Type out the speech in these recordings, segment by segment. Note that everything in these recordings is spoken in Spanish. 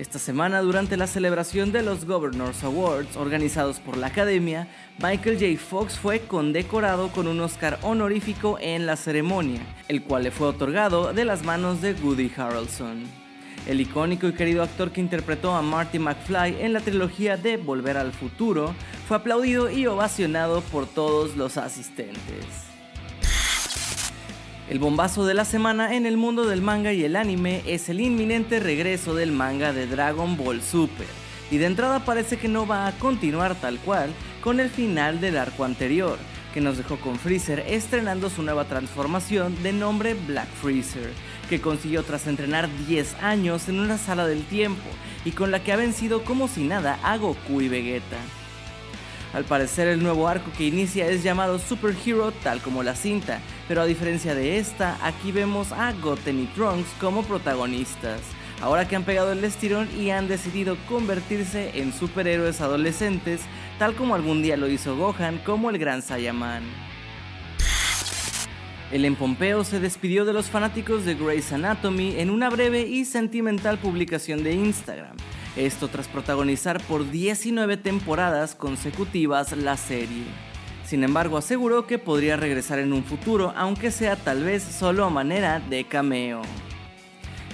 Esta semana, durante la celebración de los Governors Awards organizados por la Academia, Michael J. Fox fue condecorado con un Oscar honorífico en la ceremonia, el cual le fue otorgado de las manos de Woody Harrelson. El icónico y querido actor que interpretó a Marty McFly en la trilogía de Volver al Futuro fue aplaudido y ovacionado por todos los asistentes. El bombazo de la semana en el mundo del manga y el anime es el inminente regreso del manga de Dragon Ball Super, y de entrada parece que no va a continuar tal cual con el final del arco anterior, que nos dejó con Freezer estrenando su nueva transformación de nombre Black Freezer, que consiguió tras entrenar 10 años en una sala del tiempo y con la que ha vencido como si nada a Goku y Vegeta. Al parecer el nuevo arco que inicia es llamado Super Hero tal como la cinta, pero a diferencia de esta, aquí vemos a Goten y Trunks como protagonistas, ahora que han pegado el estirón y han decidido convertirse en superhéroes adolescentes, tal como algún día lo hizo Gohan como el Gran Saiyaman. El empompeo se despidió de los fanáticos de Grey's Anatomy en una breve y sentimental publicación de Instagram, esto tras protagonizar por 19 temporadas consecutivas la serie. Sin embargo, aseguró que podría regresar en un futuro, aunque sea tal vez solo a manera de cameo.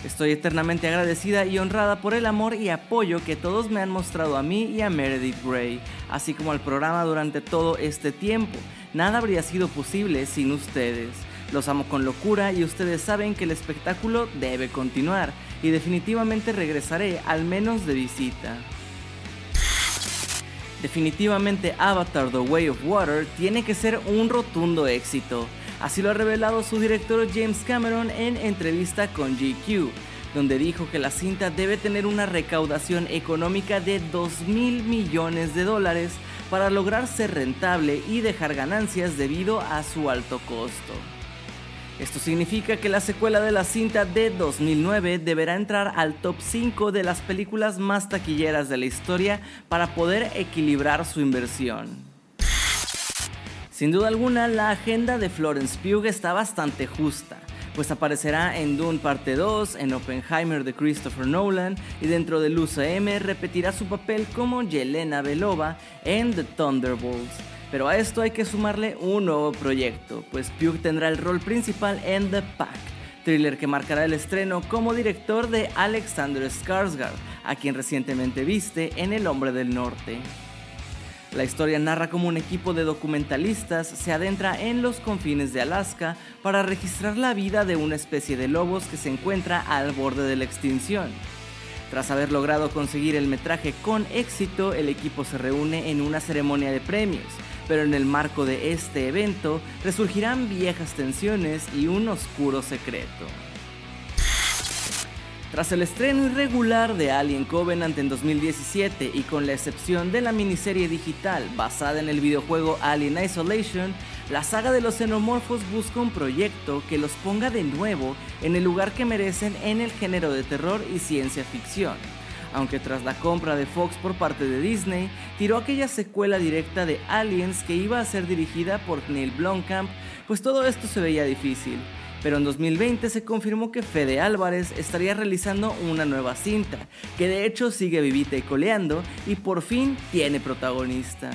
Estoy eternamente agradecida y honrada por el amor y apoyo que todos me han mostrado a mí y a Meredith Grey, así como al programa durante todo este tiempo. Nada habría sido posible sin ustedes. Los amo con locura y ustedes saben que el espectáculo debe continuar y definitivamente regresaré al menos de visita. Definitivamente Avatar The Way of Water tiene que ser un rotundo éxito. Así lo ha revelado su director James Cameron en entrevista con GQ, donde dijo que la cinta debe tener una recaudación económica de 2 mil millones de dólares para lograr ser rentable y dejar ganancias debido a su alto costo. Esto significa que la secuela de la cinta de 2009 deberá entrar al top 5 de las películas más taquilleras de la historia para poder equilibrar su inversión. Sin duda alguna, la agenda de Florence Pugh está bastante justa, pues aparecerá en Dune Parte 2, en Oppenheimer de Christopher Nolan y dentro del UCM repetirá su papel como Yelena Belova en The Thunderbolts pero a esto hay que sumarle un nuevo proyecto, pues Pugh tendrá el rol principal en The Pack, thriller que marcará el estreno como director de Alexander Skarsgård, a quien recientemente viste en El Hombre del Norte. La historia narra cómo un equipo de documentalistas se adentra en los confines de Alaska para registrar la vida de una especie de lobos que se encuentra al borde de la extinción. Tras haber logrado conseguir el metraje con éxito, el equipo se reúne en una ceremonia de premios, pero en el marco de este evento resurgirán viejas tensiones y un oscuro secreto. Tras el estreno irregular de Alien Covenant en 2017 y con la excepción de la miniserie digital basada en el videojuego Alien Isolation, la saga de los xenomorfos busca un proyecto que los ponga de nuevo en el lugar que merecen en el género de terror y ciencia ficción aunque tras la compra de Fox por parte de Disney, tiró aquella secuela directa de Aliens que iba a ser dirigida por Neil Blomkamp, pues todo esto se veía difícil. Pero en 2020 se confirmó que Fede Álvarez estaría realizando una nueva cinta, que de hecho sigue vivita y coleando y por fin tiene protagonista.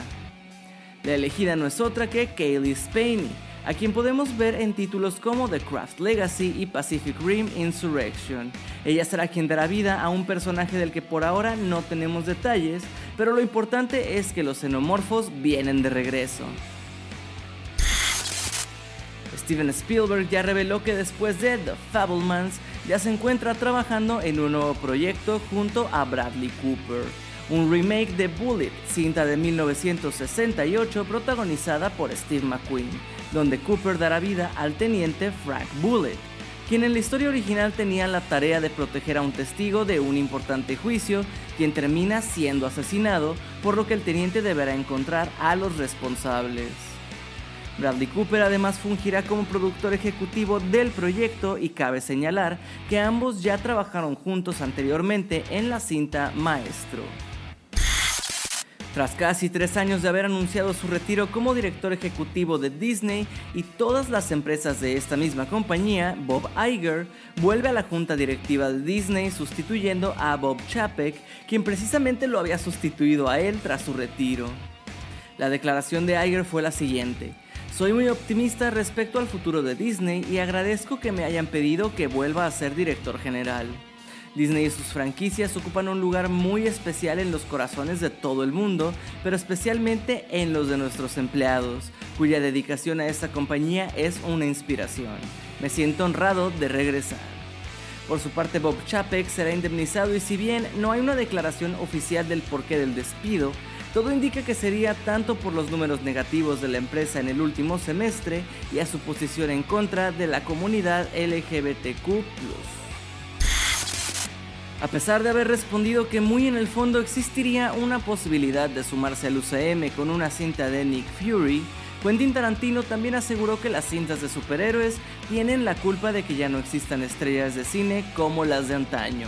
La elegida no es otra que Kaylee Spaney, a quien podemos ver en títulos como The Craft Legacy y Pacific Rim Insurrection. Ella será quien dará vida a un personaje del que por ahora no tenemos detalles, pero lo importante es que los xenomorfos vienen de regreso. Steven Spielberg ya reveló que después de The Fablemans ya se encuentra trabajando en un nuevo proyecto junto a Bradley Cooper un remake de Bullet, cinta de 1968 protagonizada por Steve McQueen, donde Cooper dará vida al teniente Frank Bullet, quien en la historia original tenía la tarea de proteger a un testigo de un importante juicio, quien termina siendo asesinado, por lo que el teniente deberá encontrar a los responsables. Bradley Cooper además fungirá como productor ejecutivo del proyecto y cabe señalar que ambos ya trabajaron juntos anteriormente en la cinta Maestro. Tras casi tres años de haber anunciado su retiro como director ejecutivo de Disney y todas las empresas de esta misma compañía, Bob Iger vuelve a la junta directiva de Disney sustituyendo a Bob Chapek, quien precisamente lo había sustituido a él tras su retiro. La declaración de Iger fue la siguiente. Soy muy optimista respecto al futuro de Disney y agradezco que me hayan pedido que vuelva a ser director general. Disney y sus franquicias ocupan un lugar muy especial en los corazones de todo el mundo, pero especialmente en los de nuestros empleados, cuya dedicación a esta compañía es una inspiración. Me siento honrado de regresar. Por su parte, Bob Chapek será indemnizado y si bien no hay una declaración oficial del porqué del despido, todo indica que sería tanto por los números negativos de la empresa en el último semestre y a su posición en contra de la comunidad LGBTQ. A pesar de haber respondido que muy en el fondo existiría una posibilidad de sumarse al UCM con una cinta de Nick Fury, Quentin Tarantino también aseguró que las cintas de superhéroes tienen la culpa de que ya no existan estrellas de cine como las de antaño.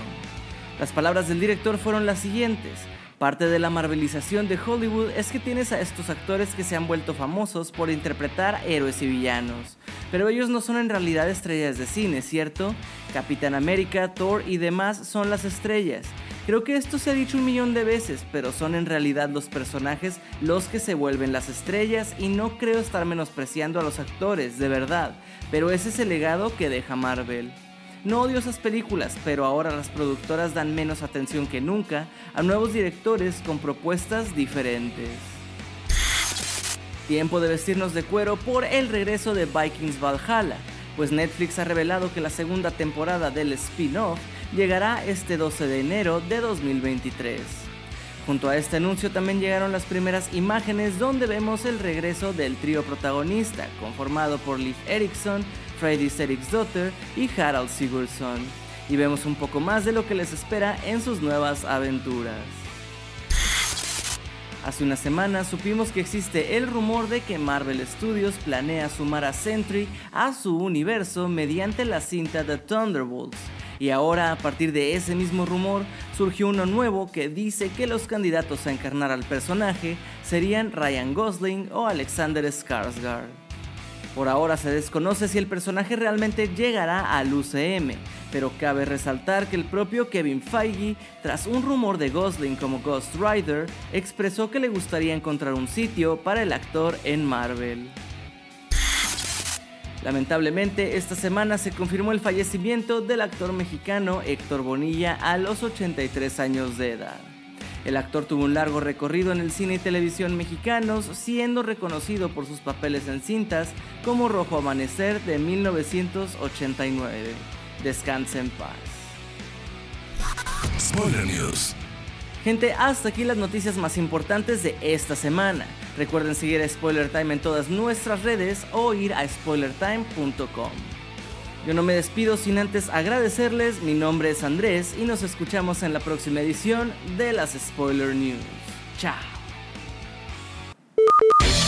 Las palabras del director fueron las siguientes. Parte de la marvelización de Hollywood es que tienes a estos actores que se han vuelto famosos por interpretar héroes y villanos, pero ellos no son en realidad estrellas de cine, ¿cierto? Capitán América, Thor y demás son las estrellas. Creo que esto se ha dicho un millón de veces, pero son en realidad los personajes los que se vuelven las estrellas y no creo estar menospreciando a los actores, de verdad, pero ese es el legado que deja Marvel. No odio esas películas, pero ahora las productoras dan menos atención que nunca a nuevos directores con propuestas diferentes. Tiempo de vestirnos de cuero por el regreso de Vikings Valhalla, pues Netflix ha revelado que la segunda temporada del spin-off llegará este 12 de enero de 2023. Junto a este anuncio también llegaron las primeras imágenes donde vemos el regreso del trío protagonista, conformado por Liv Erickson, Freddy Daughter y Harald Sigurdsson, y vemos un poco más de lo que les espera en sus nuevas aventuras. Hace una semana supimos que existe el rumor de que Marvel Studios planea sumar a Sentry a su universo mediante la cinta The Thunderbolts. Y ahora, a partir de ese mismo rumor, surgió uno nuevo que dice que los candidatos a encarnar al personaje serían Ryan Gosling o Alexander Skarsgård. Por ahora se desconoce si el personaje realmente llegará al UCM, pero cabe resaltar que el propio Kevin Feige, tras un rumor de Gosling como Ghost Rider, expresó que le gustaría encontrar un sitio para el actor en Marvel. Lamentablemente, esta semana se confirmó el fallecimiento del actor mexicano Héctor Bonilla a los 83 años de edad. El actor tuvo un largo recorrido en el cine y televisión mexicanos, siendo reconocido por sus papeles en cintas como Rojo Amanecer de 1989. Descanse en paz. Spoiler News. Gente, hasta aquí las noticias más importantes de esta semana. Recuerden seguir a Spoiler Time en todas nuestras redes o ir a spoilertime.com. Yo no me despido sin antes agradecerles, mi nombre es Andrés y nos escuchamos en la próxima edición de las Spoiler News. Chao.